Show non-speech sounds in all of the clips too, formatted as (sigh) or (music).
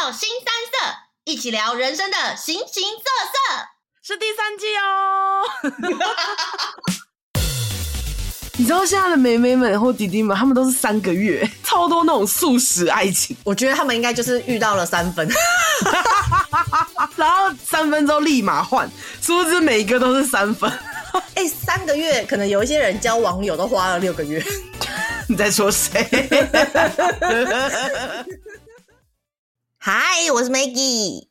到新三色，一起聊人生的形形色色，是第三季哦。(laughs) 你知道现在的妹妹们或弟弟们，他们都是三个月，(laughs) 超多那种素食爱情。我觉得他们应该就是遇到了三分，(laughs) 然后三分之后立马换，殊不知每一个都是三分。哎、欸，三个月可能有一些人交网友都花了六个月。你在说谁？嗨，我是 Maggie。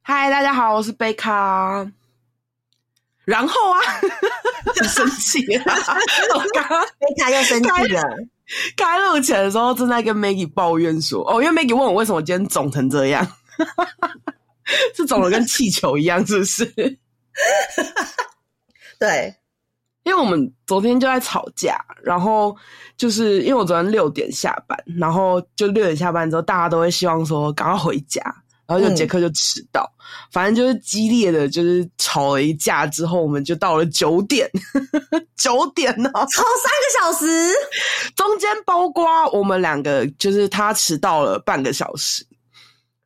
嗨，大家好，我是贝卡。然后啊，(laughs) 很生气啊！我刚刚贝卡又生气了。开录前的时候正在跟 Maggie 抱怨说：“哦，因为 Maggie 问我为什么今天肿成这样，(laughs) 是肿的跟气球一样，是不是？” (laughs) 对。因为我们昨天就在吵架，然后就是因为我昨天六点下班，然后就六点下班之后，大家都会希望说赶快回家，然后就杰克就迟到，嗯、反正就是激烈的就是吵了一架之后，我们就到了九点，(laughs) 九点呢，吵三个小时，中间包括我们两个，就是他迟到了半个小时，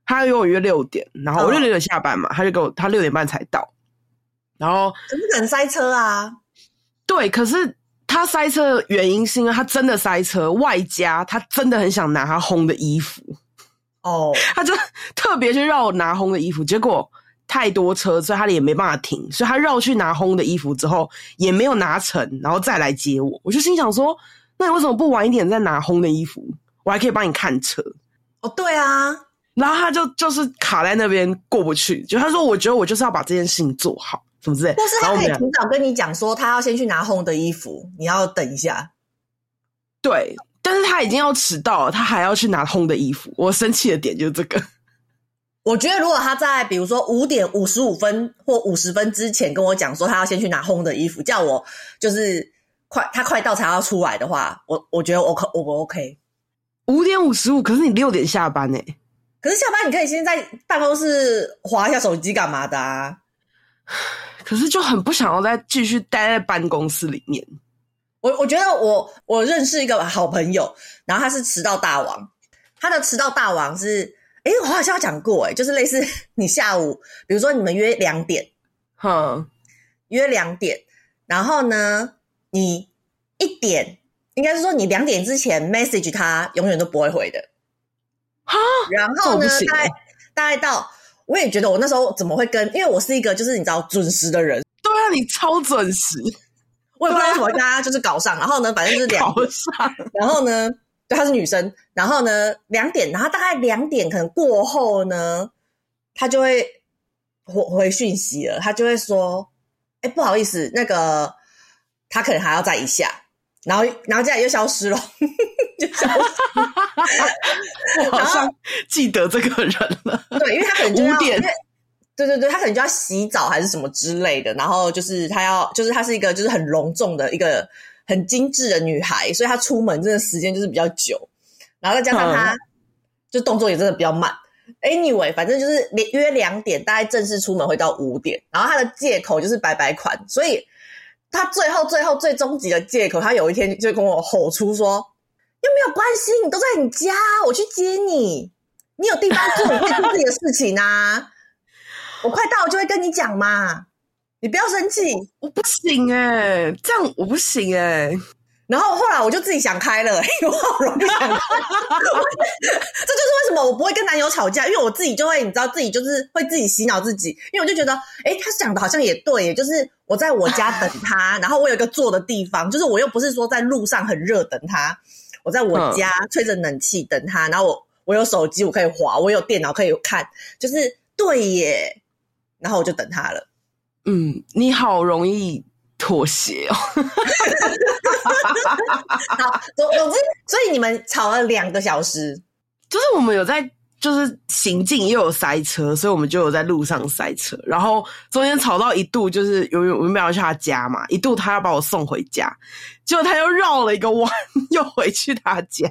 他约我约六点，然后我六点下班嘛，他就给我他六点半才到，然后怎么可能塞车啊？对，可是他塞车的原因是因为他真的塞车，外加他真的很想拿他烘的衣服哦，oh. (laughs) 他就特别去绕拿烘的衣服，结果太多车，所以他也没办法停，所以他绕去拿烘的衣服之后也没有拿成，然后再来接我。我就心想说，那你为什么不晚一点再拿烘的衣服？我还可以帮你看车。哦，oh, 对啊，然后他就就是卡在那边过不去，就他说，我觉得我就是要把这件事情做好。或是他可以提早跟你讲说，他要先去拿烘的衣服，你要等一下。对，但是他已经要迟到了，他还要去拿烘的衣服。我生气的点就是这个。我觉得如果他在比如说五点五十五分或五十分之前跟我讲说他要先去拿烘的衣服，叫我就是快他快到才要出来的话，我我觉得我可我不 OK。五点五十五，可是你六点下班呢？可是下班你可以先在办公室划一下手机干嘛的啊？(sighs) 可是就很不想要再继续待在办公室里面。我我觉得我我认识一个好朋友，然后他是迟到大王。他的迟到大王是，诶我好像有讲过，诶就是类似 (laughs) 你下午，比如说你们约两点，哼，约两点，然后呢，你一点，应该是说你两点之前 message 他，永远都不会回的。哈，然后呢，大概大概到。我也觉得我那时候怎么会跟，因为我是一个就是你知道准时的人。对啊，你超准时。我也不知道为什么跟他就是搞上，然后呢，反正就是两搞上，然后呢，对，她是女生，然后呢，两点，然后大概两点可能过后呢，他就会回回讯息了，他就会说，哎，不好意思，那个他可能还要再一下，然后然后接下来又消失了。(laughs) 就消失 (laughs) 我好像记得这个人了。对，因为他可能就要 (laughs) 五点，对对对，他可能就要洗澡还是什么之类的。然后就是他要，就是他是一个就是很隆重的一个很精致的女孩，所以她出门真的时间就是比较久。然后再加上她、嗯、就动作也真的比较慢。Anyway，反正就是约两点，大概正式出门会到五点。然后她的借口就是白白款，所以他最后最后最终极的借口，他有一天就跟我吼出说。又没有关系，你都在你家，我去接你。你有地方住，你可以做自己的事情啊。(laughs) 我快到，我就会跟你讲嘛。你不要生气，我不行哎、欸，这样我不行哎、欸。然后后来我就自己想开了，(laughs) 我好容易想开。这就是为什么我不会跟男友吵架，因为我自己就会，你知道，自己就是会自己洗脑自己，因为我就觉得，哎，他讲的好像也对，就是我在我家等他，然后我有一个坐的地方，就是我又不是说在路上很热等他。我在我家吹着冷气等他，然后我我有手机，我可以滑，我有电脑可以看，就是对耶。然后我就等他了。嗯，你好容易妥协哦。(laughs) 好，总总之，所以你们吵了两个小时，就是我们有在。就是行进又有塞车，所以我们就有在路上塞车。然后中间吵到一度，就是有有我们要去他家嘛，一度他要把我送回家，结果他又绕了一个弯，(laughs) 又回去他家。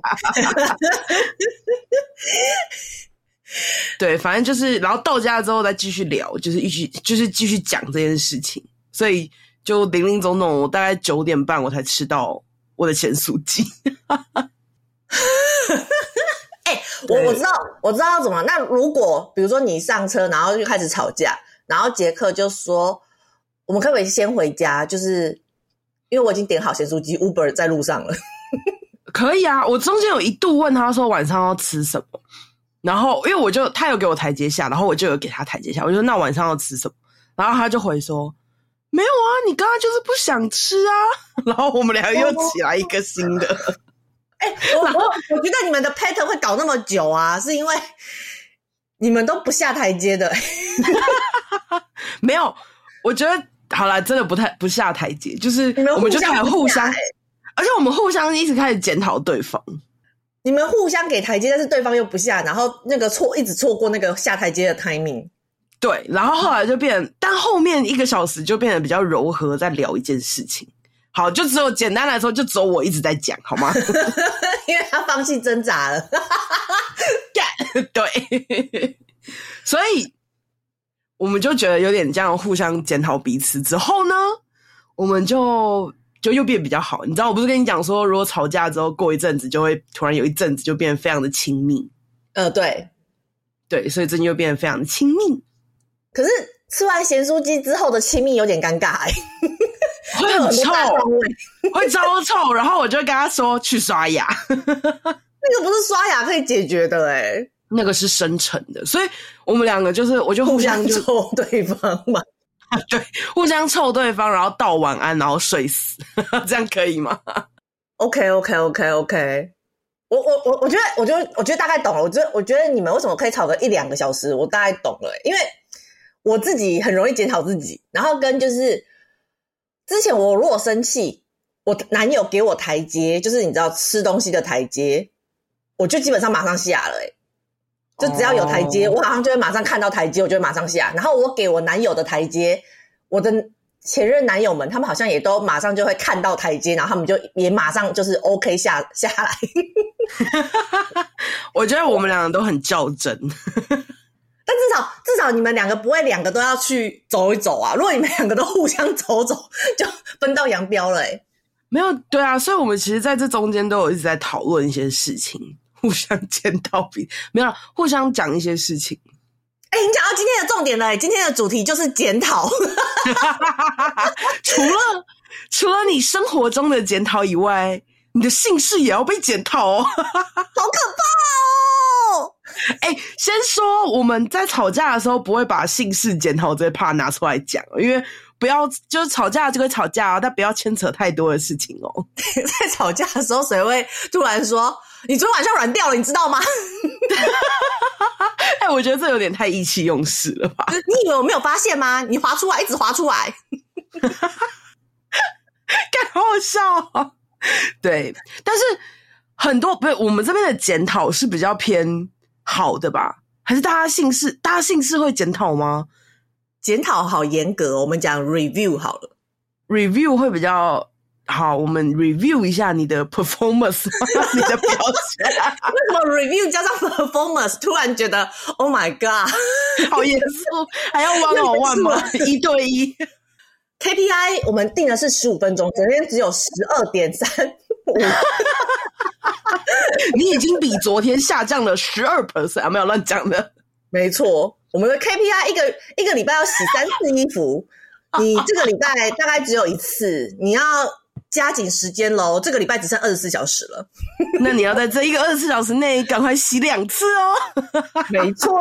对，反正就是，然后到家之后再继续聊，就是一起，就是继续讲这件事情。所以就零零总总，我大概九点半我才吃到我的咸酥鸡。哎、(laughs) 哎，我我知道，我知道要怎么。那如果比如说你上车，然后就开始吵架，然后杰克就说：“我们可不可以先回家？就是因为我已经点好咸酥鸡，Uber 在路上了。”可以啊，我中间有一度问他说晚上要吃什么，然后因为我就他有给我台阶下，然后我就有给他台阶下，我就说那晚上要吃什么，然后他就回说。没有啊，你刚刚就是不想吃啊，(laughs) 然后我们俩又起来一个新的。哎、欸，我我我觉得你们的 pattern 会搞那么久啊，是因为你们都不下台阶的。(laughs) 没有，我觉得好啦，真的不太不下台阶，就是我们就开始互相，而且我们互相一直开始检讨对方。你们互相给台阶，但是对方又不下，然后那个错一直错过那个下台阶的 timing。对，然后后来就变，但后面一个小时就变得比较柔和，在聊一件事情。好，就只有简单来说，就只有我一直在讲，好吗？(laughs) 因为他放弃挣扎了。对，所以我们就觉得有点这样互相检讨彼此之后呢，我们就就又变比较好。你知道，我不是跟你讲说，如果吵架之后过一阵子，就会突然有一阵子就变得非常的亲密。呃，对，对，所以最近又变得非常的亲密。可是吃完咸酥鸡之后的亲密有点尴尬，欸，(laughs) 会很 (laughs) 臭，会超臭。然后我就跟他说去刷牙，(laughs) 那个不是刷牙可以解决的哎，欸，那个是深层的。所以我们两个就是，我就互相，互相臭对方嘛，对，互相臭对方，然后道晚安，然后睡死，这样可以吗？OK OK OK OK，我我我我觉得，我觉得，我觉得大概懂了。我觉得，我觉得你们为什么可以吵个一两个小时，我大概懂了，欸，因为。我自己很容易检讨自己，然后跟就是之前我如果生气，我男友给我台阶，就是你知道吃东西的台阶，我就基本上马上下了，欸，就只要有台阶，我好像就会马上看到台阶，我就会马上下。然后我给我男友的台阶，我的前任男友们，他们好像也都马上就会看到台阶，然后他们就也马上就是 OK 下下来。(laughs) 我觉得我们两个都很较真。但至少至少你们两个不会两个都要去走一走啊！如果你们两个都互相走走，就分道扬镳了。没有对啊，所以我们其实在这中间都有一直在讨论一些事情，互相见到比没有互相讲一些事情。哎、欸，你讲到今天的重点了、欸，今天的主题就是检讨。(laughs) 除了除了你生活中的检讨以外，你的姓氏也要被检讨哦，(laughs) 好可怕！(laughs) 哎、欸，先说我们在吵架的时候不会把姓氏检讨这一 part 拿出来讲，因为不要就是吵架就会吵架啊，但不要牵扯太多的事情哦。(laughs) 在吵架的时候，谁会突然说你昨天晚上软掉了，你知道吗？(laughs) 哎、欸，我觉得这有点太意气用事了吧？你以为我没有发现吗？你滑出来，一直滑出来，干好好笑哦。对，但是很多不是我们这边的检讨是比较偏。好的吧？还是大家姓氏？大家姓氏会检讨吗？检讨好严格，我们讲 review 好了，review 会比较好。我们 review 一下你的 performance，(laughs) 你的表现。为什么 review 加上 performance，突然觉得 Oh my God，(laughs) 好严肃，还要 one on one 吗？(laughs) 一对一。KPI 我们定的是十五分钟，昨天只有十二点三五。(laughs) 你已经比昨天下降了十二 percent，没有乱讲的。没错，我们的 KPI 一个一个礼拜要洗三次衣服，(laughs) 你这个礼拜大概只有一次，你要加紧时间喽。这个礼拜只剩二十四小时了，(laughs) 那你要在这一个二十四小时内赶快洗两次哦。没错，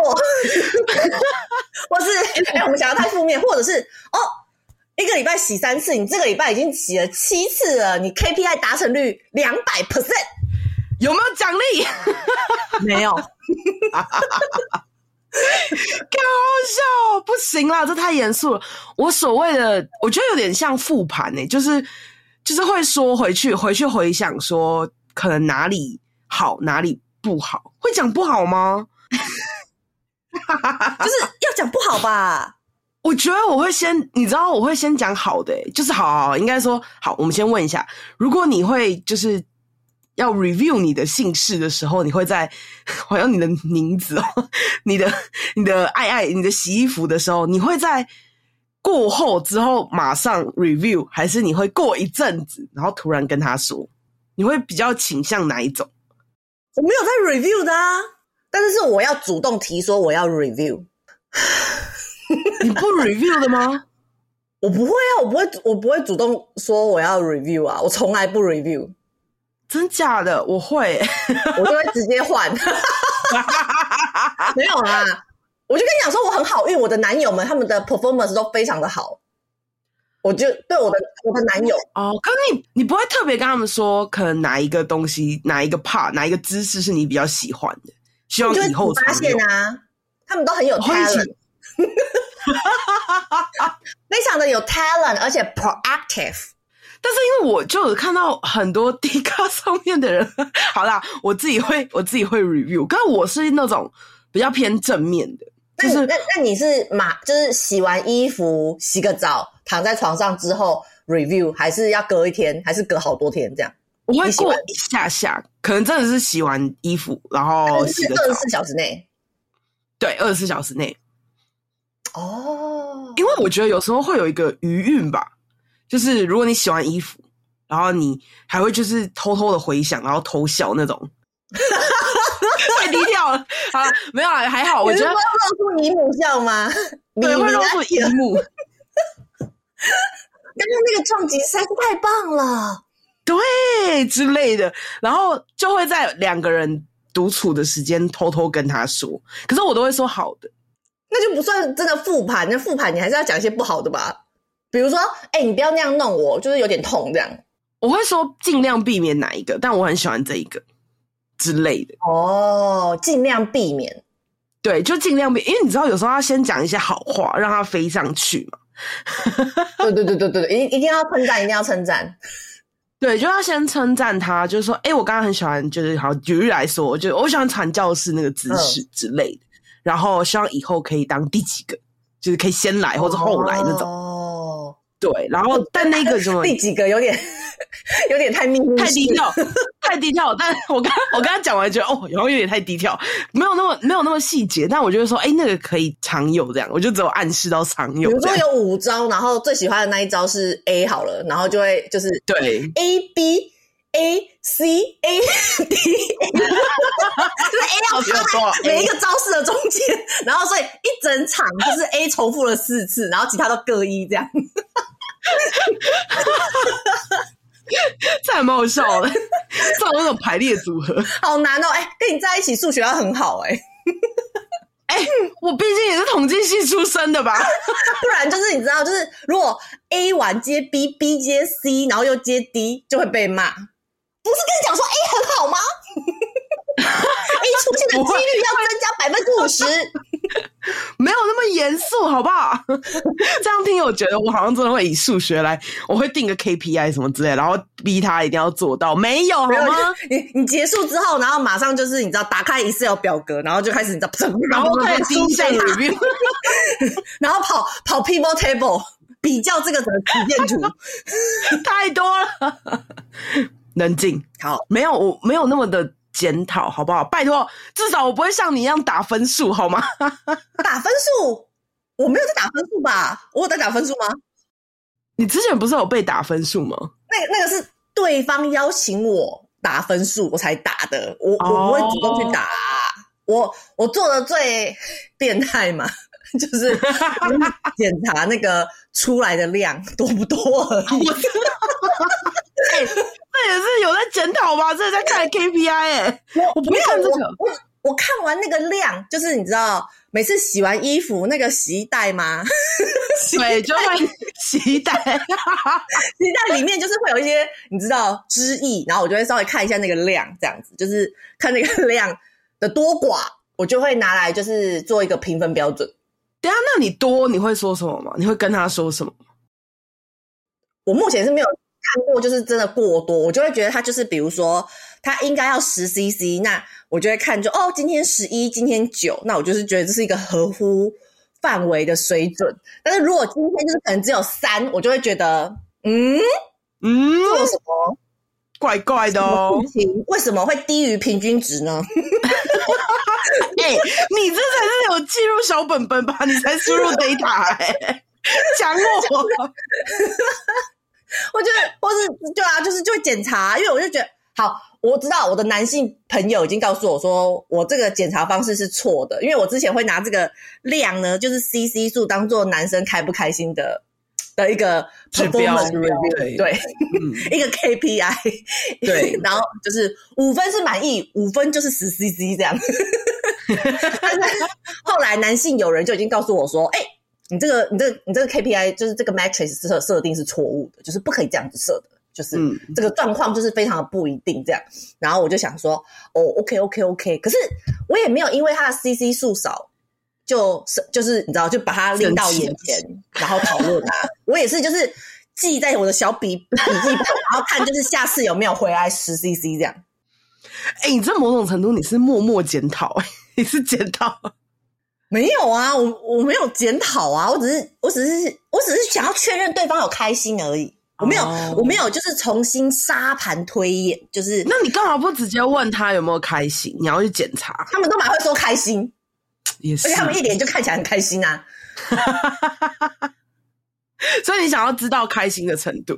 或是哎、欸，我们想要太负面，或者是哦，一个礼拜洗三次，你这个礼拜已经洗了七次了，你 KPI 达成率两百 percent。有没有奖励？(laughs) 没有，(laughs) 太好笑，不行啦，这太严肃了。我所谓的，我觉得有点像复盘诶，就是就是会说回去，回去回想说，可能哪里好，哪里不好，会讲不好吗？(laughs) 就是要讲不好吧？我觉得我会先，你知道，我会先讲好的，就是好，应该说好。我们先问一下，如果你会就是。要 review 你的姓氏的时候，你会在 (laughs) 好像你的名字哦，(laughs) 你的你的爱爱，你的洗衣服的时候，你会在过后之后马上 review，还是你会过一阵子，然后突然跟他说？你会比较倾向哪一种？我没有在 review 的啊，但是是我要主动提说我要 review。(laughs) 你不 review 的吗？我不会啊，我不会，我不会主动说我要 review 啊，我从来不 review。真假的？我会，(laughs) 我就会直接换。(laughs) 没有啦，我就跟你讲说我很好运，我的男友们他们的 performance 都非常的好。我就对我的我的男友哦，可是你你不会特别跟他们说，可能哪一个东西、哪一个 part、哪一个姿势是你比较喜欢的，希望以后发现啊，他们都很有 talent，(laughs) 非常的有 talent，而且 proactive。但是因为我就有看到很多 D 卡上面的人，(laughs) 好啦，我自己会我自己会 review，可是我是那种比较偏正面的。就是那那你是马，就是洗完衣服洗个澡，躺在床上之后 review，还是要隔一天，还是隔好多天这样？我会过一下下，可能真的是洗完衣服，然后洗个澡，二十四小时内。对，二十四小时内。哦，因为我觉得有时候会有一个余韵吧，就是如果你洗完衣服，然后你还会就是偷偷的回想，然后偷笑那种。(laughs) 太低调了，好了，没有啊，还好。我觉得会露出姨母笑吗？(laughs) 你，会露出姨母。刚刚那个撞击实在是太棒了，对之类的，然后就会在两个人独处的时间偷偷跟他说，可是我都会说好的，那就不算真的复盘。那复盘你还是要讲一些不好的吧，比如说，哎、欸，你不要那样弄我，就是有点痛这样。我会说尽量避免哪一个，但我很喜欢这一个。之类的哦，尽量避免，对，就尽量避，因为你知道，有时候要先讲一些好话，让它飞上去嘛。对对对对对，一一定要称赞，一定要称赞。(laughs) 对，就要先称赞他，就是说，哎、欸，我刚刚很喜欢，就是好举例来说，就我喜欢传教士那个姿势之类的，嗯、然后希望以后可以当第几个，就是可以先来或者后来那种。哦，对，然后但那个什么第几个有点。有点太秘密，太低调，太低调。但我刚我刚刚讲完，觉得哦，然后有点太低调，没有那么没有那么细节。但我觉得说，哎、欸，那个可以常有这样，我就只有暗示到常有。比如说有五招，然后最喜欢的那一招是 A 好了，然后就会就是对 A B A C A D，(laughs) 就是 A 要插在每一个招式的中间，然后所以一整场就是 A 重复了四次，然后其他都各一这样。这还蛮好笑的，(laughs) 这种那种排列组合，好难哦！哎、欸，跟你在一起数学要很好哎、欸，哎、欸，我毕竟也是统计系出身的吧？(laughs) 不然就是你知道，就是如果 A 完接 B，B 接 C，然后又接 D，就会被骂。不是跟你讲说 A 很好吗？(laughs) A 出现的几率要增加百分之五十。严肃，好不好？(laughs) 这样听，我觉得我好像真的会以数学来，我会定个 KPI 什么之类，然后逼他一定要做到。没有，好吗？你你结束之后，然后马上就是你知道，打开 Excel 表格，然后就开始你知道，(laughs) 然后开始第一项 review，(laughs) 然后跑跑 People Table 比较这个什么实验图，太多了。冷静，好，没有，我没有那么的。检讨好不好？拜托，至少我不会像你一样打分数，好吗？(laughs) 打分数？我没有在打分数吧？我有在打分数吗？你之前不是有被打分数吗？那个、那个是对方邀请我打分数，我才打的。我、oh. 我不会主动去打、啊。我我做的最变态嘛，(laughs) 就是检查那个出来的量多不多而已。(laughs) 这也是有在检讨吧？这是在看 KPI 哎、欸，我我不会看这个。我我，我看完那个量，就是你知道，每次洗完衣服那个洗衣袋吗？(laughs) 对，就会洗衣袋，(laughs) 洗衣袋里面就是会有一些你知道汁液，然后我就会稍微看一下那个量，这样子就是看那个 (laughs) 量的多寡，我就会拿来就是做一个评分标准。等下，那你多你会说什么吗？你会跟他说什么？我目前是没有。看过就是真的过多，我就会觉得他就是，比如说他应该要十 CC，那我就会看就哦，今天十一，今天九，那我就是觉得这是一个合乎范围的水准。但是如果今天就是可能只有三，我就会觉得嗯嗯，做什么怪怪的哦？为什么会低于平均值呢？(laughs) 哎、欸，你这才是有记录小本本吧？你才输入 data 哎、欸，讲我。(laughs) 我觉得，或是对啊，就是就会检查，因为我就觉得，好，我知道我的男性朋友已经告诉我说，我这个检查方式是错的，因为我之前会拿这个量呢，就是 CC 数当做男生开不开心的的一个指标，对对，嗯、(laughs) 一个 KPI，(laughs) 对，然后就是五分是满意，五分就是十 CC 这样。(laughs) 但是后来男性友人就已经告诉我说，哎、欸，你这个你这个你这个 KPI 就是这个 matrix 设设定是错误的，就是不可以这样子设的。就是这个状况就是非常的不一定这样，然后我就想说，哦，OK OK OK，可是我也没有因为他的 CC 数少，就是就是你知道，就把它拎到眼前，然后讨论他。我也是就是记在我的小笔笔记本，然后看就是下次有没有回来十 CC 这样。哎、欸，你这某种程度你是默默检讨，哎，你是检讨？没有啊，我我没有检讨啊，我只是我只是我只是想要确认对方有开心而已。我没有，oh. 我没有，就是重新沙盘推演，就是。那你干嘛不直接问他有没有开心？你要去检查，他们都蛮会说开心，也是，而且他们一脸就看起来很开心啊。(laughs) 所以你想要知道开心的程度？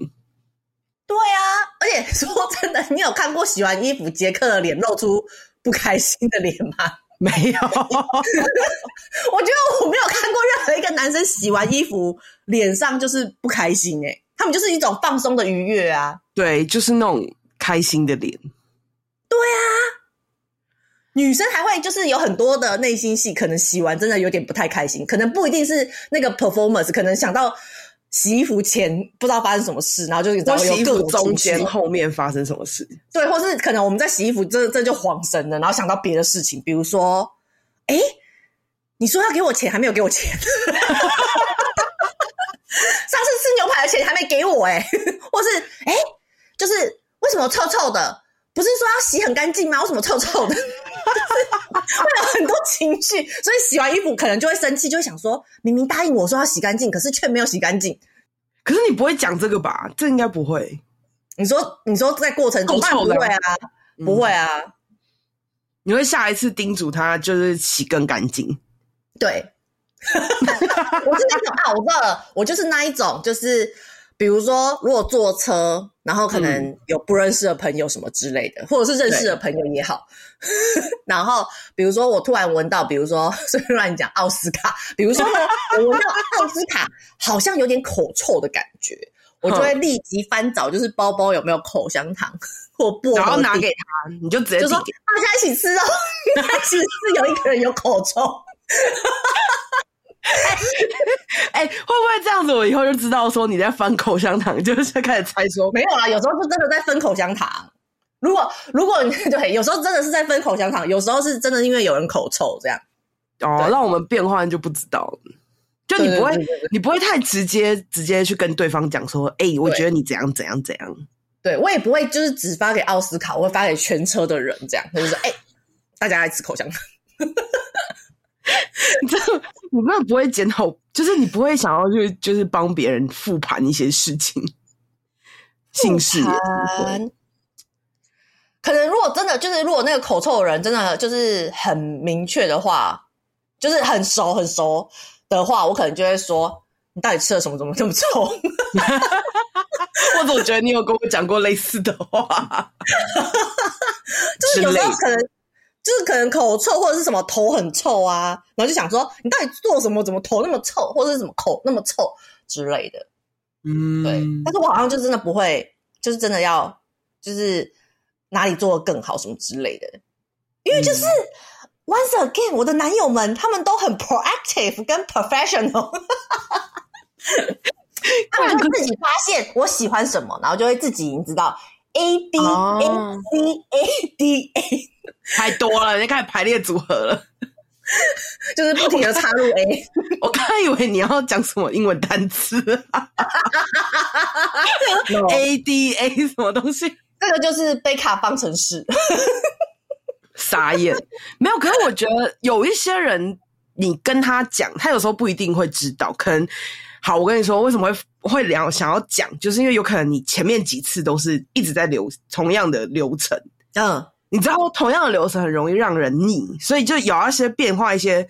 对啊，而且说真的，你有看过洗完衣服杰克的脸露出不开心的脸吗？没有，(laughs) 我觉得我没有看过任何一个男生洗完衣服脸上就是不开心诶、欸他们就是一种放松的愉悦啊，对，就是那种开心的脸。对啊，女生还会就是有很多的内心戏，可能洗完真的有点不太开心，可能不一定是那个 performance，可能想到洗衣服前不知道发生什么事，然后就你知道有各种中间后面发生什么事，对，或是可能我们在洗衣服这这就恍神了，然后想到别的事情，比如说，哎，你说要给我钱，还没有给我钱。(laughs) 上次吃牛排的钱还没给我哎、欸，(laughs) 或是哎、欸，就是为什么臭臭的？不是说要洗很干净吗？为什么臭臭的？(laughs) 会有很多情绪，所以洗完衣服可能就会生气，就会想说，明明答应我说要洗干净，可是却没有洗干净。可是你不会讲这个吧？这应该不会。你说，你说在过程中不会啊，不会啊。你会下一次叮嘱他，就是洗更干净。对。(laughs) 我是那种啊，我知道了，我就是那一种，就是比如说，如果坐车，然后可能有不认识的朋友什么之类的，嗯、或者是认识的朋友也好，(laughs) 然后比如说我突然闻到，比如说随便乱讲奥斯卡，比如说呢，我闻到奥斯卡好像有点口臭的感觉，我就会立即翻找，就是包包有没有口香糖或薄荷，然后拿给他，你就直接就说大家一起吃哦，(laughs) 其实是有一个人有口臭。(laughs) 哎、欸，会不会这样子？我以后就知道说你在翻口香糖，就是开始猜说没有啦。有时候是真的在分口香糖。如果如果你对，有时候真的是在分口香糖，有时候是真的因为有人口臭这样。哦，让我们变换就不知道了。就你不会，你不会太直接直接去跟对方讲说，哎、欸，我觉得你怎样怎样怎样。对，我也不会就是只发给奥斯卡，我会发给全车的人这样，他就是说，哎、欸，大家爱吃口香糖。(laughs) (laughs) 你这，你真的不会检讨，就是你不会想要去，就是帮别人复盘一些事情，姓氏。可能如果真的就是，如果那个口臭的人真的就是很明确的话，就是很熟很熟的话，我可能就会说：“你到底吃了什么？怎么这么臭？” (laughs) 我总觉得你有跟我讲过类似的话，就是有时候可能。就是可能口臭或者是什么头很臭啊，然后就想说你到底做什么，怎么头那么臭，或者是什么口那么臭之类的。嗯，对。但是我好像就真的不会，就是真的要，就是哪里做的更好什么之类的。因为就是 once again，我的男友们他们都很 proactive 跟 professional，(laughs) (laughs) 他们就自己发现我喜欢什么，然后就会自己你知道 a d a c a d a，。太多了，你开始排列组合了，就是不停的插入 A。我刚以为你要讲什么英文单词，A D A 什么东西？这个就是贝卡方程式。傻眼，没有。可是我觉得有一些人，你跟他讲，他有时候不一定会知道。可能好，我跟你说，为什么会会聊想要讲，就是因为有可能你前面几次都是一直在流同样的流程，嗯。你知道同样的流程很容易让人腻，所以就有一些变化，一些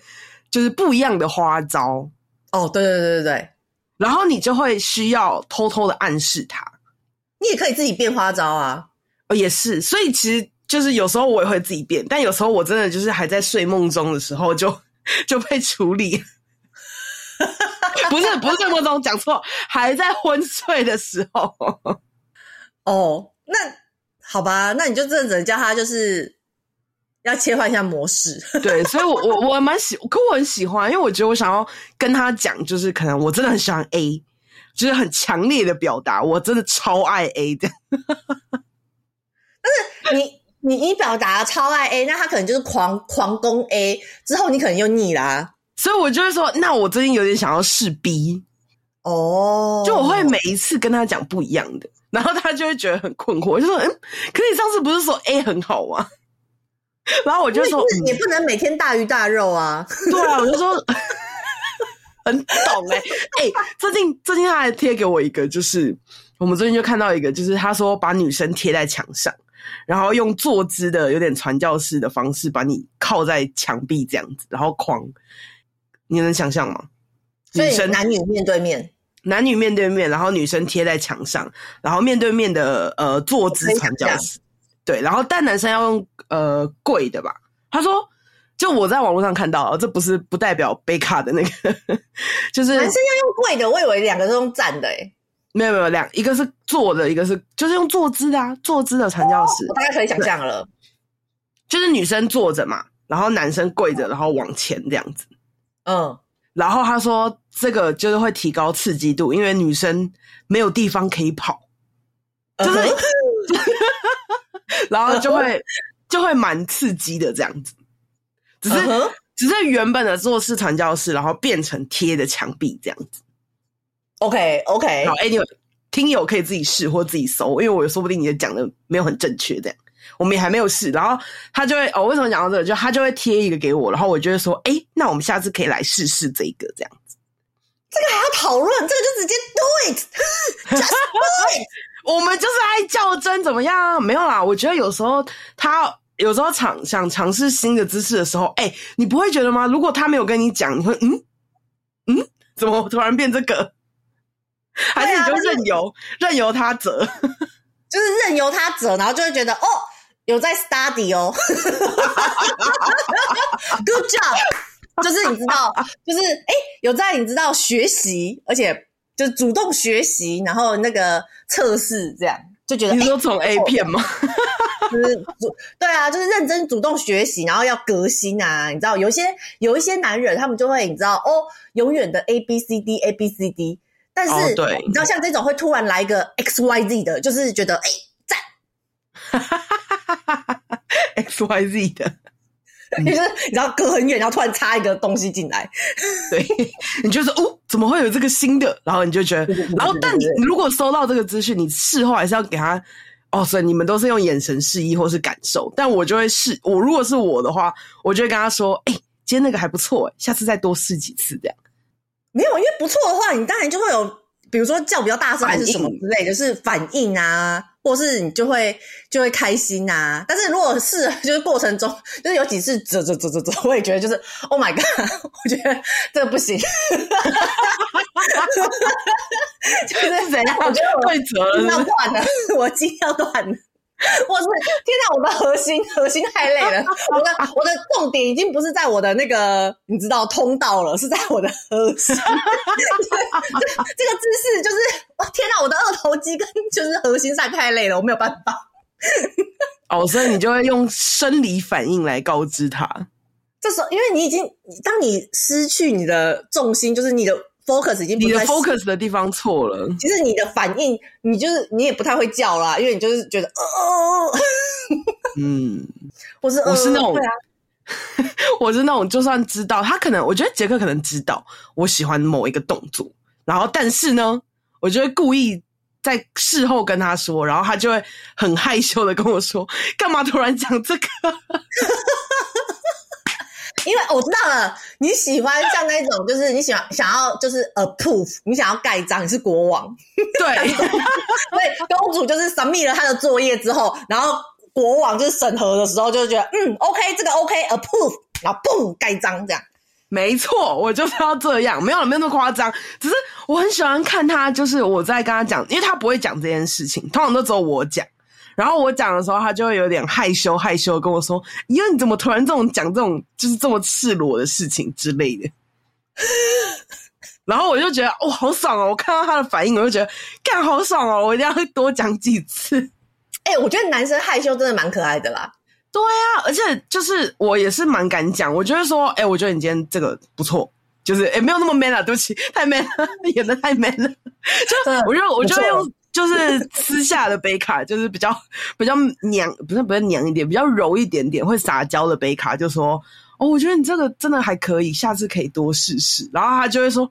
就是不一样的花招。哦，对对对对对，然后你就会需要偷偷的暗示他。你也可以自己变花招啊。哦，也是，所以其实就是有时候我也会自己变，但有时候我真的就是还在睡梦中的时候就 (laughs) 就被处理。(laughs) 不是不是睡梦中讲错，还在昏睡的时候。(laughs) 哦，那好吧，那你就真的只能叫他就是要切换一下模式。对，所以我我我蛮喜，可我很喜欢，因为我觉得我想要跟他讲，就是可能我真的很喜欢 A，就是很强烈的表达，我真的超爱 A 的。(laughs) 但是你你你表达超爱 A，那他可能就是狂狂攻 A，之后你可能又腻啦、啊。所以我就会说，那我最近有点想要试 B。哦，就我会每一次跟他讲不一样的，然后他就会觉得很困惑，就说：“嗯，可是你上次不是说 A 很好吗？”然后我就说：“你不能每天大鱼大肉啊。”对啊，我就说 (laughs) 很懂哎、欸、哎、欸，最近最近他还贴给我一个，就是我们最近就看到一个，就是他说把女生贴在墙上，然后用坐姿的有点传教士的方式把你靠在墙壁这样子，然后框，你能想象吗？女生男女面对面。男女面对面，然后女生贴在墙上，然后面对面的呃坐姿传教士，对，然后但男生要用呃跪的吧？他说，就我在网络上看到，这不是不代表贝卡的那个，(laughs) 就是男生要用跪的，我以为两个都用站的诶、欸、没有没有两，一个是坐的，一个是就是用坐姿的啊，坐姿的传教士，哦，我大概可以想象了，就是女生坐着嘛，然后男生跪着，然后往前这样子，嗯。然后他说，这个就是会提高刺激度，因为女生没有地方可以跑，就是，uh. (laughs) 然后就会、uh. 就会蛮刺激的这样子。只是、uh. 只是原本的坐式传教士，然后变成贴的墙壁这样子。OK OK，好，Anyway，听友可以自己试或自己搜，因为我说不定你讲的没有很正确这样。我们也还没有试，然后他就会哦，为什么讲到这个？就他就会贴一个给我，然后我就会说，哎，那我们下次可以来试试这个这样子。这个还要讨论？这个就直接 do it，just do it。(laughs) 我们就是爱较真，怎么样？没有啦，我觉得有时候他有时候尝想尝试新的姿势的时候，哎，你不会觉得吗？如果他没有跟你讲，你会嗯嗯，怎么突然变这个？还是你就任由、啊、任由他折？(laughs) 就是任由他折，然后就会觉得哦。有在 study 哦，(laughs) good job，就是你知道，就是哎、欸，有在你知道学习，而且就是主动学习，然后那个测试这样，就觉得你说从 A 片吗？就是主对啊，就是认真主动学习，然后要革新啊，你知道，有些有一些男人，他们就会你知道哦，永远的 A B C D A B C D，但是、哦、对你知道像这种会突然来一个 X Y Z 的，就是觉得哎赞。欸哈哈哈 (laughs) X Y Z 的，(laughs) 你说你知道隔很远，然后突然插一个东西进来，对，你就是哦，怎么会有这个新的？然后你就觉得，然后但你如果收到这个资讯，你事后还是要给他哦。所以你们都是用眼神示意或是感受，但我就会试。我如果是我的话，我就会跟他说：“哎、欸，今天那个还不错，下次再多试几次这样。”没有，因为不错的话，你当然就会有，比如说叫比较大声还是什么之类的，就是反应啊。或是你就会就会开心呐、啊，但是如果是就是过程中 (laughs) 就是有几次啧啧啧啧啧，(laughs) 我也觉得就是 Oh my God，(laughs) 我觉得这个不行，就是怎样？我觉得我会折要断了，我筋要断了。(laughs) 我是天哪！我的核心核心太累了，我的我的重点已经不是在我的那个你知道通道了，是在我的核心。这 (laughs) 这个姿势就是，天哪！我的二头肌跟就是核心上太累了，我没有办法。哦，所以你就会用生理反应来告知他。这时候，因为你已经当你失去你的重心，就是你的。Focus 已经你的 focus 的地方错了。其实你的反应，你就是你也不太会叫啦，因为你就是觉得哦，嗯，(laughs) 我是我是那种，对啊，(laughs) 我是那种，就算知道他可能，我觉得杰克可能知道我喜欢某一个动作，然后但是呢，我就会故意在事后跟他说，然后他就会很害羞的跟我说，干嘛突然讲这个？因为我知道了，你喜欢像那种，就是你喜欢想要就是 approve，你想要盖章，你是国王，对，(laughs) 所以公主就是 submit 了她的作业之后，然后国王就是审核的时候就觉得嗯，OK，这个 OK，approve，然后嘣盖章这样，没错，我就是要这样，没有没有那么夸张，只是我很喜欢看他，就是我在跟他讲，因为他不会讲这件事情，通常都只有我讲，然后我讲的时候，他就会有点害羞害羞跟我说：“因为你怎么突然这种讲这种就是这么赤裸的事情之类的。” (laughs) 然后我就觉得哦，好爽哦！我看到他的反应，我就觉得干好爽哦！我一定要多讲几次。哎、欸，我觉得男生害羞真的蛮可爱的啦。对、啊，而且就是我也是蛮敢讲，我觉得说，哎、欸，我觉得你今天这个不错，就是哎、欸，没有那么 man 了，对不起，太 man 了，(laughs) 演的太 man 了。就我就我就用就是私下的杯卡，就是比较 (laughs) 比较娘，不是比较娘一点，比较柔一点点，会撒娇的杯卡，就说哦，我觉得你这个真的还可以，下次可以多试试。然后他就会说。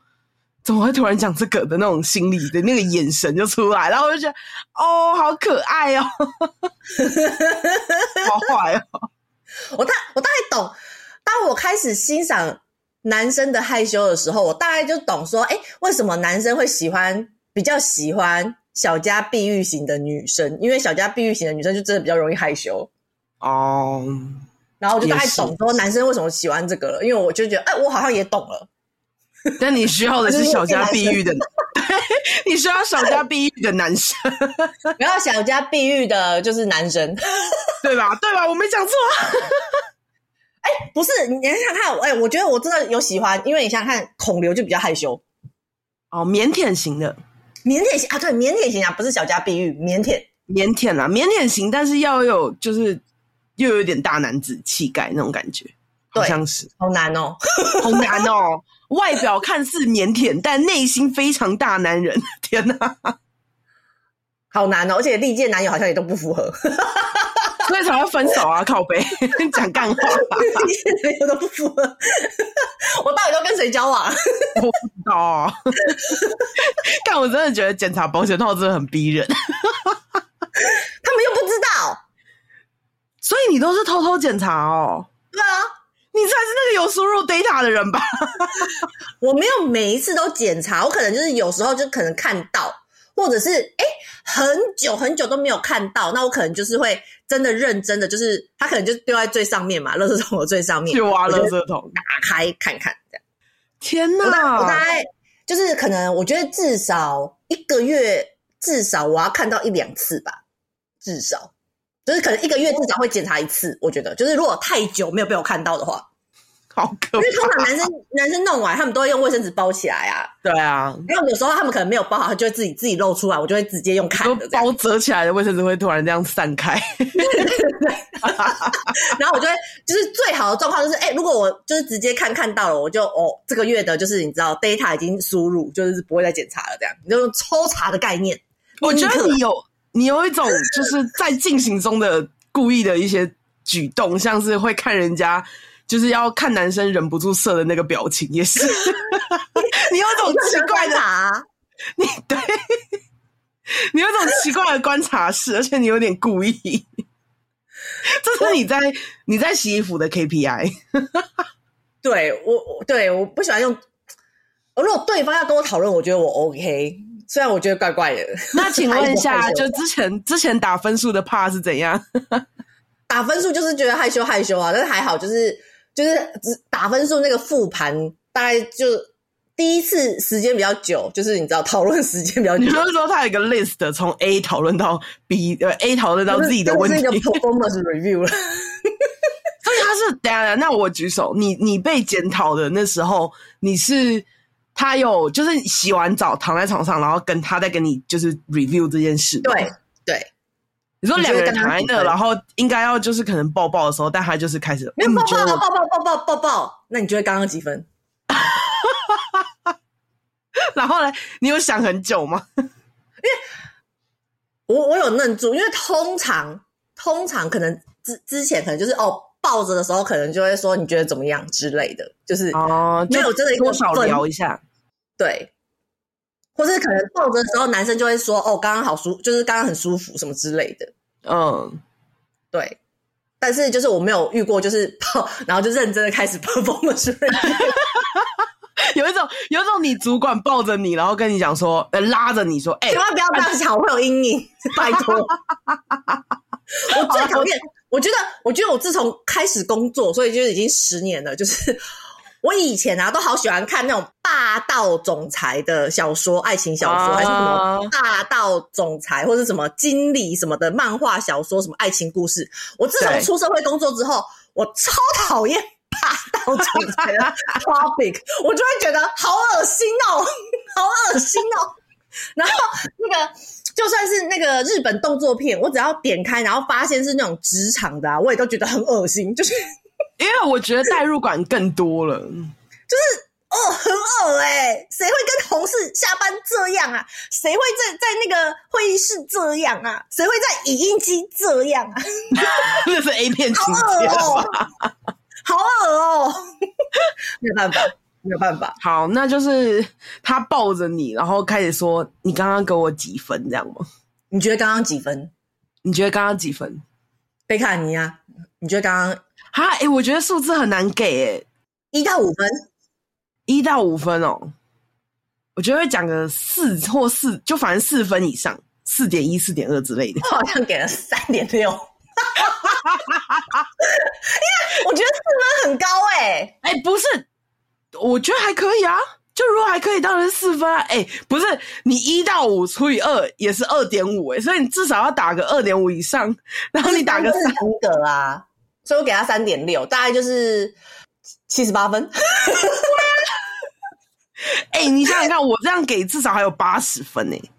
怎么会突然讲这个的那种心理的那个眼神就出来，然后我就觉得哦，好可爱哦，(laughs) 好坏哦。我大我大概懂，当我开始欣赏男生的害羞的时候，我大概就懂说，哎，为什么男生会喜欢比较喜欢小家碧玉型的女生？因为小家碧玉型的女生就真的比较容易害羞哦。然后我就大概懂说男生为什么喜欢这个了，因为我就觉得，哎，我好像也懂了。但你需要的是小家碧玉的，(laughs) 你需要小家碧玉的男生，不要小家碧玉的就是男生，对吧？对吧？我没讲错。哎、欸，不是，你想想看，哎、欸，我觉得我真的有喜欢，因为你想想看，孔刘就比较害羞，哦，腼腆型的，腼腆型啊，对，腼腆型啊，不是小家碧玉，腼腆，腼腆啊，腼腆型，但是要有就是又有点大男子气概那种感觉，好像是，好难哦，(laughs) 好难哦。外表看似腼腆，但内心非常大男人。天哪，好难哦！而且历届男友好像也都不符合，所以才会分手啊！(laughs) 靠背 (laughs) 讲干话，历届男友都不符合，我到底都跟谁交往？我不知道啊！(laughs) 但我真的觉得检查保险套真的很逼人，他们又不知道，所以你都是偷偷检查哦？对啊。你才是那个有输入 data 的人吧？我没有每一次都检查，我可能就是有时候就可能看到，或者是哎、欸、很久很久都没有看到，那我可能就是会真的认真的，就是他可能就丢在最上面嘛，垃圾桶的最上面，去挖垃圾桶，打开看看这样。天哪！我大概就是可能我觉得至少一个月至少我要看到一两次吧，至少。就是可能一个月至少会检查一次，我觉得就是如果太久没有被我看到的话，好可怕。因为通常男生男生弄完，他们都会用卫生纸包起来啊。对啊，因为有时候他们可能没有包好，他就会自己自己露出来，我就会直接用看的。包折起来的卫生纸会突然这样散开。(laughs) 然后我就会就是最好的状况就是，哎、欸，如果我就是直接看看到了，我就哦这个月的就是你知道 data 已经输入，就是不会再检查了，这样你就用抽查的概念。我觉得你有。你有一种就是在进行中的故意的一些举动，像是会看人家，就是要看男生忍不住射的那个表情，也是。(laughs) 你有种奇怪的，你对，你有种奇怪的观察式，而且你有点故意。这是你在你在洗衣服的 KPI。(laughs) 对我，对我不喜欢用。如果对方要跟我讨论，我觉得我 OK。虽然我觉得怪怪的，那请问一下，(laughs) 就之前之前打分数的 part 是怎样？打分数就是觉得害羞害羞啊，但是还好，就是就是打分数那个复盘，大概就第一次时间比较久，就是你知道讨论时间比较久。你就是说他有一个 list 从 A 讨论到 B，呃 A 讨论到 Z 的问题，这是一个 performance review 了。(laughs) 所以他是等下，那我举手，你你被检讨的那时候，你是？他有就是洗完澡躺在床上，然后跟他在跟你就是 review 这件事。对对，你说两个人躺在那，然后应该要就是可能抱抱的时候，但他就是开始没有抱抱抱抱抱抱抱抱，那你觉得刚刚几分？(laughs) 然后呢，你有想很久吗？因为我我有愣住，因为通常通常可能之之前可能就是哦。抱着的时候，可能就会说你觉得怎么样之类的，就是哦，没有真的一个多少聊一下，对，或是可能抱着的时候，男生就会说哦，刚刚好舒，就是刚刚很舒服什么之类的，嗯，对。但是就是我没有遇过，就是抱，然后就认真的开始 performance，(laughs) 有一种有一种你主管抱着你，然后跟你讲说，呃，拉着你说，哎、欸，千万不要这样想，我会有阴影，(laughs) 拜托，(laughs) 我最讨厌。我觉得，我觉得我自从开始工作，所以就已经十年了。就是我以前啊，都好喜欢看那种霸霸道总裁的小说，爱情小说，啊、还是什么霸道总裁，或者什么经理什么的漫画小说，什么爱情故事。我自从出社会工作之后，我超讨厌霸道总裁的 topic，我就会觉得好恶心哦，(laughs) 好恶心哦。然后那个就算是那个日本动作片，我只要点开，然后发现是那种职场的，啊，我也都觉得很恶心，就是因为我觉得代入感更多了，就是。哦，很恶哎！谁会跟同事下班这样啊？谁会在在那个会议室这样啊？谁会在影音机这样啊？(laughs) 那是 A 片情节哦？好恶哦！(laughs) 没有办法，没有办法。好，那就是他抱着你，然后开始说：“你刚刚给我几分？这样吗？你觉得刚刚几分？你觉得刚刚几分？贝卡尼啊？你觉得刚刚？哈？哎、欸，我觉得数字很难给、欸，一到五分。”一到五分哦，我觉得会讲个四或四，就反正四分以上，四点一、四点二之类的。我好像给了三点六，因为我觉得四分很高哎、欸。哎、欸，不是，我觉得还可以啊。就如果还可以，当然是四分啊。哎、欸，不是，你一到五除以二也是二点五哎，所以你至少要打个二点五以上，然后你打个三个啊。所以我给他三点六，大概就是七十八分。(laughs) 哎、欸，你想想看，我这样给至少还有八十分呢、欸。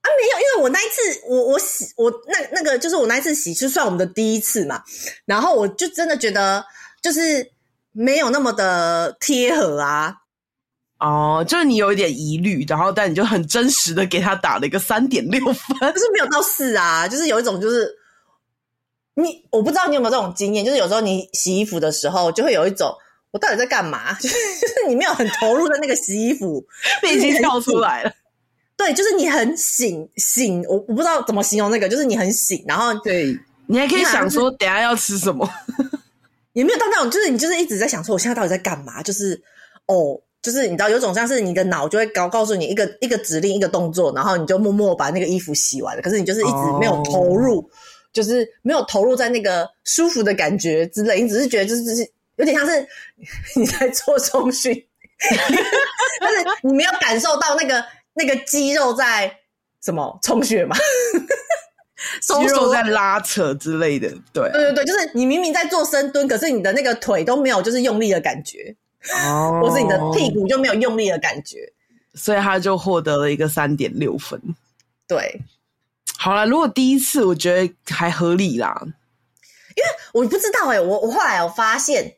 啊，没有，因为我那一次，我我洗我那那个就是我那一次洗，就算我们的第一次嘛。然后我就真的觉得，就是没有那么的贴合啊。哦，就是你有一点疑虑，然后但你就很真实的给他打了一个三点六分，就是没有到四啊，就是有一种就是你，我不知道你有没有这种经验，就是有时候你洗衣服的时候，就会有一种。我到底在干嘛？就 (laughs) 是就是你没有很投入的那个洗衣服，(laughs) 你已经跳出来了。对，就是你很醒醒，我我不知道怎么形容那个，就是你很醒，然后对你还可以想说等下要吃什么，(laughs) 也没有到那种，就是你就是一直在想说我现在到底在干嘛？就是哦，就是你知道有种像是你的脑就会告告诉你一个一个指令一个动作，然后你就默默把那个衣服洗完了，可是你就是一直没有投入，哦、就是没有投入在那个舒服的感觉之类，你只是觉得就是就是。有点像是你在做中训，(laughs) 但是你没有感受到那个那个肌肉在什么充血嘛？(laughs) 肌肉在拉扯之类的，对、啊、对对对，就是你明明在做深蹲，可是你的那个腿都没有就是用力的感觉，哦，(laughs) 或是你的屁股就没有用力的感觉，所以他就获得了一个三点六分。对，好了，如果第一次我觉得还合理啦，因为我不知道哎、欸，我我后来我发现。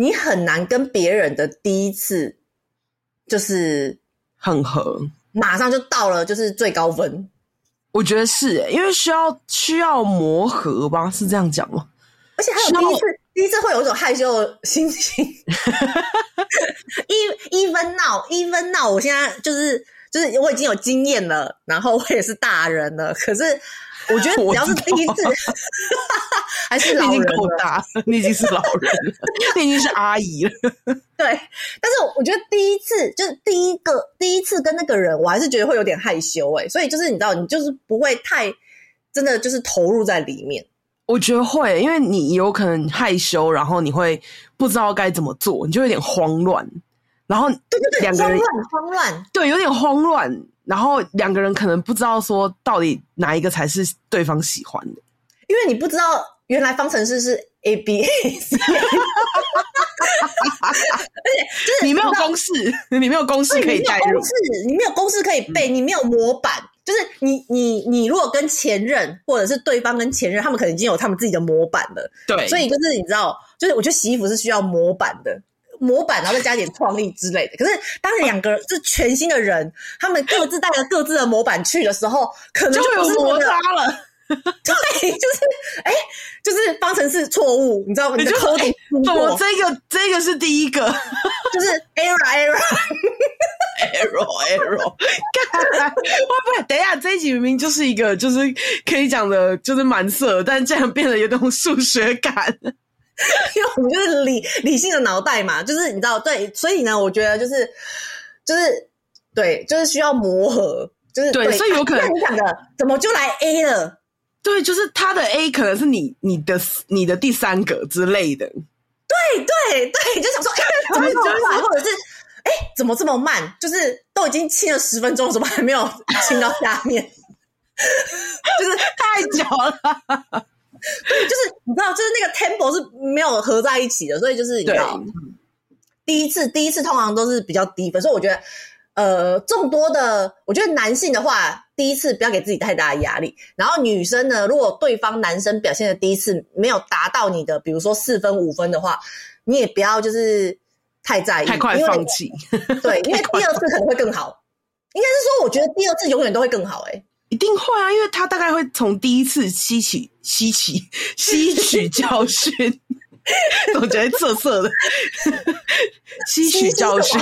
你很难跟别人的第一次就是很合，马上就到了就是最高分。我觉得是诶，因为需要需要磨合吧，是这样讲吗？而且还有第一次，第一次会有一种害羞的心情。(laughs) (laughs) 一 even now even now，我现在就是就是我已经有经验了，然后我也是大人了，可是。我觉得只要是第一次，还是老人够大，你已经是老人了，你已经是阿姨了。(laughs) 对，但是我觉得第一次就是第一个第一次跟那个人，我还是觉得会有点害羞哎、欸，所以就是你知道，你就是不会太真的就是投入在里面。我觉得会，因为你有可能害羞，然后你会不知道该怎么做，你就有点慌乱。然后对对对，两个人慌乱，慌乱，对，有点慌乱。然后两个人可能不知道说到底哪一个才是对方喜欢的，因为你不知道原来方程式是 A B A C，而且就是你没有公式，你没有公式可以代入，你没有公式可以背，你没有模板，就是你你你如果跟前任或者是对方跟前任，他们可能已经有他们自己的模板了，对，所以就是你知道，就是我觉得洗衣服是需要模板的。模板，然后再加点创意之类的。可是，当两个是全新的人，他们各自带着各自的模板去的时候，可能就，就有摩擦了。(laughs) 对，就是，哎、欸，就是方程式错误，你知道吗？你就 coding 我这个这个是第一个，(laughs) 就是 error error error error。看，(laughs) 会不会？等一下，这一集明明就是一个，就是可以讲的，就是蛮色，但这样变得有种数学感。(laughs) 因为我们就是理理性的脑袋嘛，就是你知道，对，所以呢，我觉得就是就是对，就是需要磨合，就是对，对，所以有可能你讲的怎么就来 A 了？对，就是他的 A 可能是你你的你的第三个之类的，对对对，就想说哎，怎么就来，(laughs) 或者是哎，怎么这么慢？就是都已经亲了十分钟，怎么还没有亲到下面？(laughs) 就是太久了。对，就是你知道，就是那个 tempo 是没有合在一起的，所以就是你知道，第一次第一次通常都是比较低分，所以我觉得，呃，众多的，我觉得男性的话，第一次不要给自己太大的压力，然后女生呢，如果对方男生表现的第一次没有达到你的，比如说四分五分的话，你也不要就是太在意，太快放弃，对，因为 (laughs) 第二次可能会更好，应该是说，我觉得第二次永远都会更好，欸，诶一定会啊，因为他大概会从第一次吸取、吸取、吸取教训，总觉得涩涩的，吸取教训，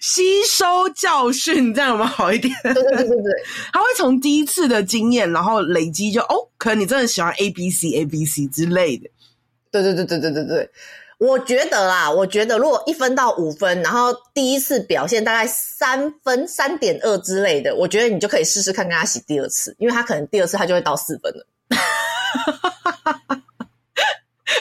吸收教训，这样有没有好一点？对对对对对，他会从第一次的经验，然后累积就哦，可能你真的喜欢 A B C A B C 之类的，对对对对对对对。我觉得啦，我觉得如果一分到五分，然后第一次表现大概三分、三点二之类的，我觉得你就可以试试看跟他洗第二次，因为他可能第二次他就会到四分了。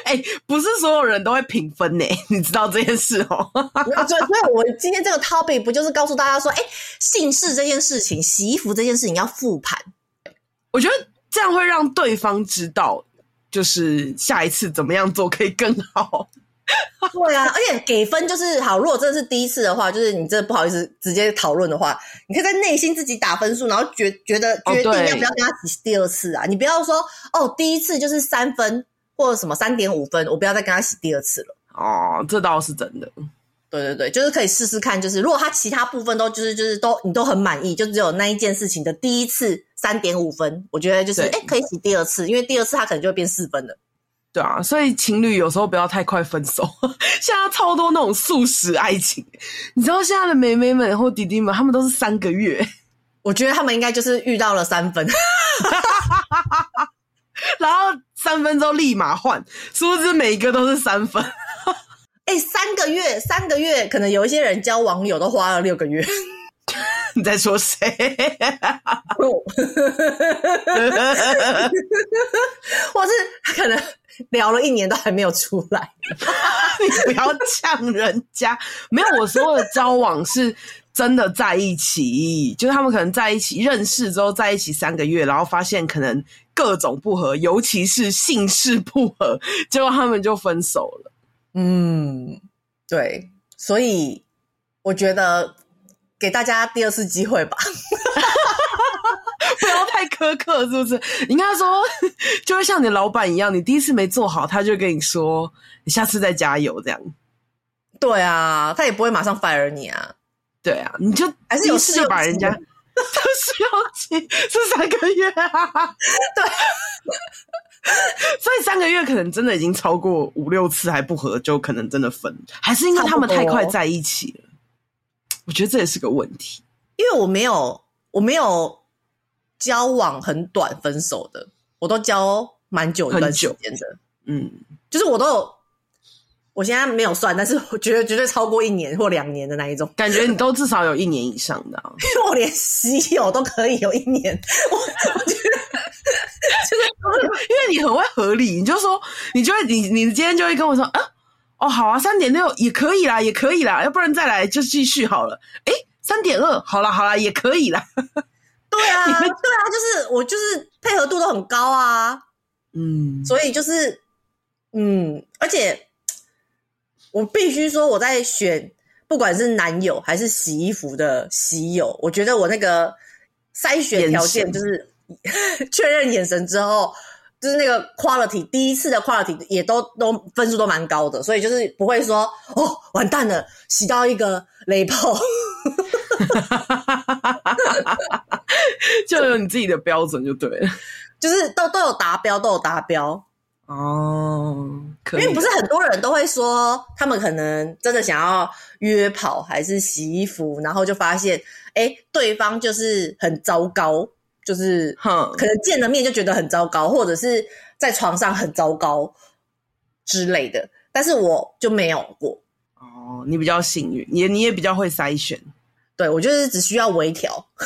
哎、欸，不是所有人都会评分呢，你知道这件事哦。所以，所以我今天这个 topic 不就是告诉大家说，哎、欸，性事这件事情，洗衣服这件事情要复盘。我觉得这样会让对方知道，就是下一次怎么样做可以更好。(laughs) 对啊，而且给分就是好。如果真的是第一次的话，就是你真的不好意思直接讨论的话，你可以在内心自己打分数，然后觉觉得决定要不要跟他洗第二次啊。你不要说哦，第一次就是三分或者什么三点五分，我不要再跟他洗第二次了。哦，这倒是真的。对对对，就是可以试试看。就是如果他其他部分都就是就是都你都很满意，就只有那一件事情的第一次三点五分，我觉得就是哎可以洗第二次，因为第二次他可能就会变四分了。对啊，所以情侣有时候不要太快分手。(laughs) 现在超多那种素食爱情，你知道现在的妹妹们或弟弟们，他们都是三个月。(laughs) 我觉得他们应该就是遇到了三分，(laughs) 然后三分钟立马换，殊不知每一个都是三分。哎、欸，三个月，三个月，可能有一些人交网友都花了六个月。你在说谁？或 (laughs) 是他可能。聊了一年都还没有出来，(laughs) 你不要呛人家。没有，我所有的交往是真的在一起，就是他们可能在一起认识之后在一起三个月，然后发现可能各种不合，尤其是性事不合，结果他们就分手了。嗯，对，所以我觉得给大家第二次机会吧。(laughs) 不要太苛刻，是不是？应该说，(laughs) 就会像你老板一样，你第一次没做好，他就跟你说，你下次再加油，这样。对啊，他也不会马上 fire 你啊。对啊，你就还是有试就把人家，试用期是三个月啊。对，所以三个月可能真的已经超过五六次还不合，就可能真的分，还是因为他们太快在一起了。我觉得这也是个问题，因为我没有，我没有。交往很短分手的，我都交蛮久一段时间的，嗯，就是我都有，我现在没有算，但是我觉得绝对超过一年或两年的那一种，感觉你都至少有一年以上的，啊，(laughs) 因为我连稀有都可以有一年，我我觉得就是 (laughs) 因为你很会合理，你就说你就会你你今天就会跟我说啊，哦好啊，三点六也可以啦，也可以啦，要不然再来就继续好了，哎，三点二好啦好啦，也可以啦。(laughs) 对啊，(laughs) 对啊，就是我就是配合度都很高啊，嗯，所以就是，嗯，而且我必须说我在选，不管是男友还是洗衣服的洗友，我觉得我那个筛选条件就是 (laughs) 确认眼神之后，就是那个 quality 第一次的 quality 也都都分数都蛮高的，所以就是不会说哦完蛋了，洗到一个雷炮。就有你自己的标准就对了，(laughs) 就是都都有达标，都有达标哦。可以。因为不是很多人都会说，他们可能真的想要约跑还是洗衣服，然后就发现，哎，对方就是很糟糕，就是可能见了面就觉得很糟糕，或者是在床上很糟糕之类的。但是我就没有过。哦，你比较幸运，也你也比较会筛选。对，我就是只需要微调，(laughs)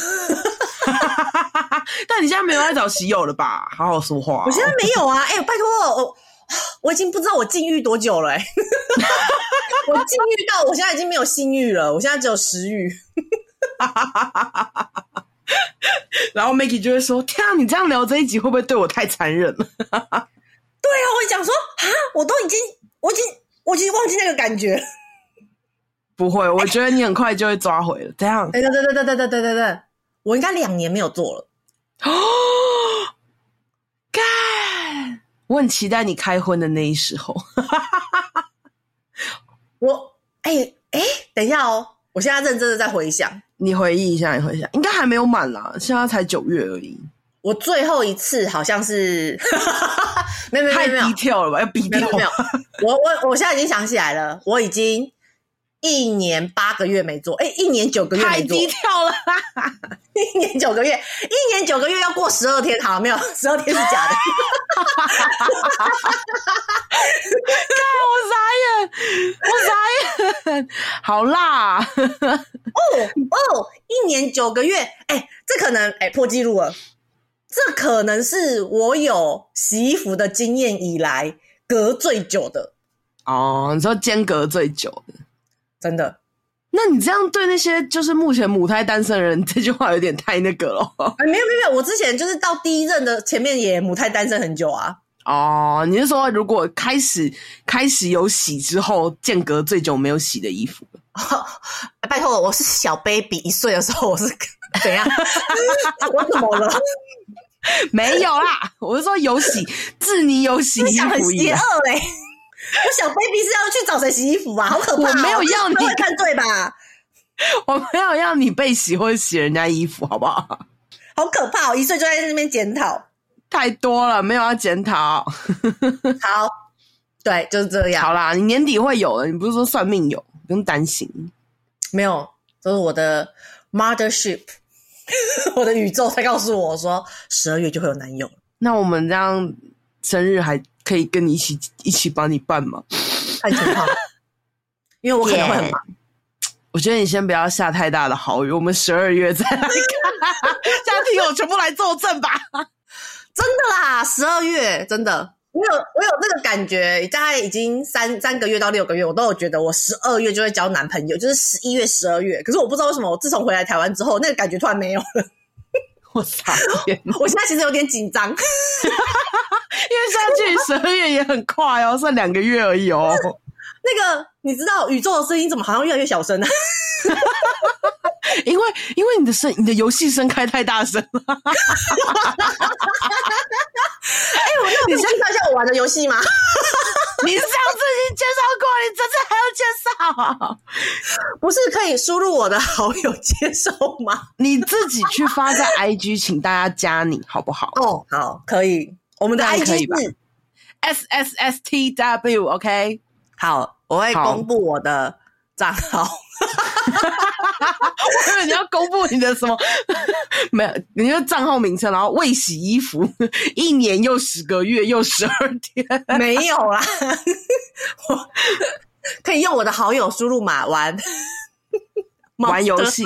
(laughs) 但你现在没有在找喜友了吧？好好说话、哦。我现在没有啊，哎、欸，拜托，我我已经不知道我禁欲多久了、欸。(laughs) 我禁欲到我现在已经没有性欲了，我现在只有食欲。(laughs) 然后 Maggie 就会说：“天啊，你这样聊这一集会不会对我太残忍了？” (laughs) 对啊，我会讲说啊，我都已经，我已经，我已经忘记那个感觉。不会，我觉得你很快就会抓回了。这样，对对对对对对对对对，我应该两年没有做了。哦，干！我很期待你开荤的那一时候。我哎哎、欸欸，等一下哦，我现在认真的在回想。你回忆一下，你回忆一下，应该还没有满啦，现在才九月而已。我最后一次好像是，(laughs) 没有没有没有，太低调了吧？要低调？没有，我我我现在已经想起来了，我已经。一年八个月没做，哎、欸，一年九个月没做，太低调了。(laughs) 一年九个月，一年九个月要过十二天，好，没有，(laughs) 十二天是假的。看我傻眼，我傻眼，好辣。哦哦，一年九个月，哎、欸，这可能哎、欸、破纪录了，这可能是我有洗衣服的经验以来隔最久的。哦，你说间隔最久的。真的？那你这样对那些就是目前母胎单身的人，这句话有点太那个了。哎，没有没有没有，我之前就是到第一任的前面也母胎单身很久啊。哦，你是说如果开始开始有洗之后，间隔最久没有洗的衣服？哦，(laughs) 拜托，我是小 baby 一岁的时候，我是怎样？(laughs) 我怎么了？没有啦，我是说有洗，自你有洗衣服，很邪恶嘞。(laughs) 我小 baby 是要去找谁洗衣服啊？好可怕！我没有要你看对吧？我没有要你被洗或者洗人家衣服，好不好？好可怕！哦一岁就在那边检讨，太多了，没有要检讨。(laughs) 好，对，就是这样。好啦，你年底会有的。你不是说算命有，不用担心。没有，这是我的 mothership，(laughs) 我的宇宙在告诉我说，十二月就会有男友。那我们这样生日还？可以跟你一起一起帮你办吗？看情况，(laughs) 因为我可能会很忙。我觉得你先不要下太大的好雨，我们十二月再来看。家庭友全部来作证吧！真的啦，十二月真的，我有我有那个感觉，大概已经三三个月到六个月，我都有觉得我十二月就会交男朋友，就是十一月、十二月。可是我不知道为什么，我自从回来台湾之后，那个感觉突然没有了。(laughs) 我傻眼，(laughs) 我现在其实有点紧张，(laughs) 因为现在距离十二月也很快哦，剩两个月而已哦。那个你知道宇宙的声音怎么好像越来越小声呢？因为因为你的声，你的游戏声开太大声了。(laughs) 哎、欸，我那你先介绍一下我玩的游戏吗？(laughs) 你上次已经介绍过，你这次还要介绍？(laughs) 不是可以输入我的好友接受吗？你自己去发在 IG，请大家加你好不好？哦，好，可以。我们的 IG 是 S S S T W，OK？、Okay? 好，我会公布我的账号。(laughs) 我以为你要公布你的什么？(laughs) 没有，你的账号名称，然后未洗衣服，一年又十个月又十二天，没有啦。我可以用我的好友输入码玩玩游戏，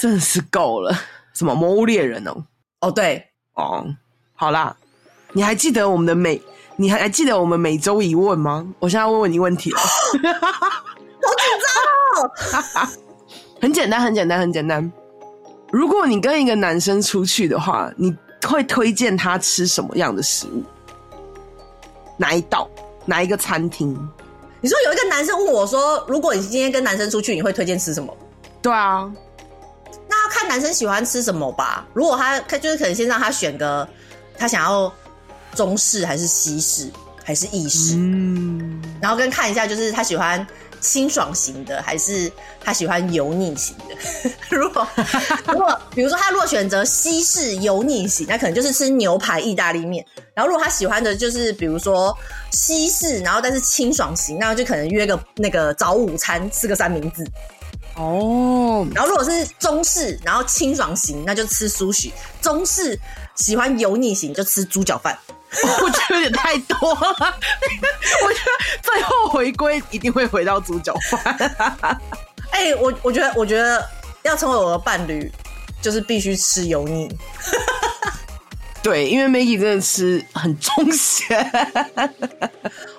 真的是够了。什么魔物猎人哦？哦，对哦，好啦，你还记得我们的每？你还还记得我们每周一问吗？我现在要问问你问题了。(laughs) 好紧张哦！(laughs) 很简单，很简单，很简单。如果你跟一个男生出去的话，你会推荐他吃什么样的食物？哪一道？哪一个餐厅？你说有一个男生问我说：“如果你今天跟男生出去，你会推荐吃什么？”对啊，那要看男生喜欢吃什么吧。如果他他就是可能先让他选个他想要中式还是西式还是意式，嗯，然后跟看一下就是他喜欢。清爽型的，还是他喜欢油腻型的？(laughs) 如果如果比如说他如果选择西式油腻型，那可能就是吃牛排意大利面。然后如果他喜欢的就是比如说西式，然后但是清爽型，那就可能约个那个早午餐吃个三明治。哦，然后如果是中式，然后清爽型，那就吃 sushi。中式喜欢油腻型，就吃猪脚饭。(laughs) 我觉得有点太多了，(laughs) 我觉得最后回归一定会回到猪脚饭。(laughs) 哎、欸，我我觉得，我觉得要成为我的伴侣，就是必须吃油腻。对，因为 Maggie 真的吃很重咸，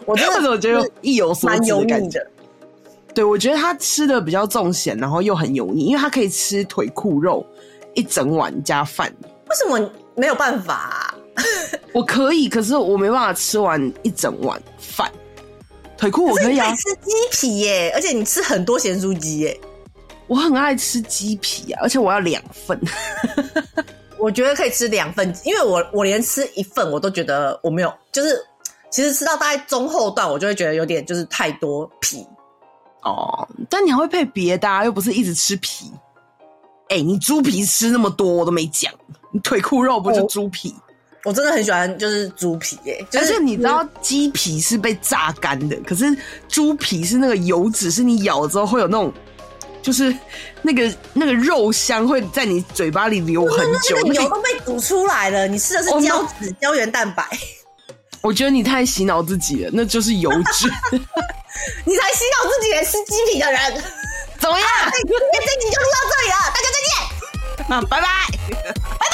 我真的或者我觉得意有所指的感觉。对，我觉得他吃的比较重咸，然后又很油腻，因为他可以吃腿裤肉一整碗加饭。为什么没有办法啊？(laughs) 我可以，可是我没办法吃完一整碗饭。腿裤我可以啊，可以吃鸡皮耶，而且你吃很多咸酥鸡耶。我很爱吃鸡皮啊，而且我要两份。(laughs) 我觉得可以吃两份，因为我我连吃一份我都觉得我没有，就是其实吃到大概中后段，我就会觉得有点就是太多皮。哦，但你还会配别的啊，又不是一直吃皮。哎、欸，你猪皮吃那么多我都没讲，你腿裤肉不是猪皮？我，我真的很喜欢就是猪皮耶、欸，就是、而且你知道鸡皮是被榨干的，可是猪皮是那个油脂，是你咬了之后会有那种，就是那个那个肉香会在你嘴巴里留很久，那个油都被煮出来了，你吃的是胶质胶原蛋白。我觉得你太洗脑自己了，那就是油脂。(laughs) 你才洗脑自己来吃鸡皮的人，怎么样？那这集就录到这里了，大家再见。(laughs) 那拜拜。(laughs)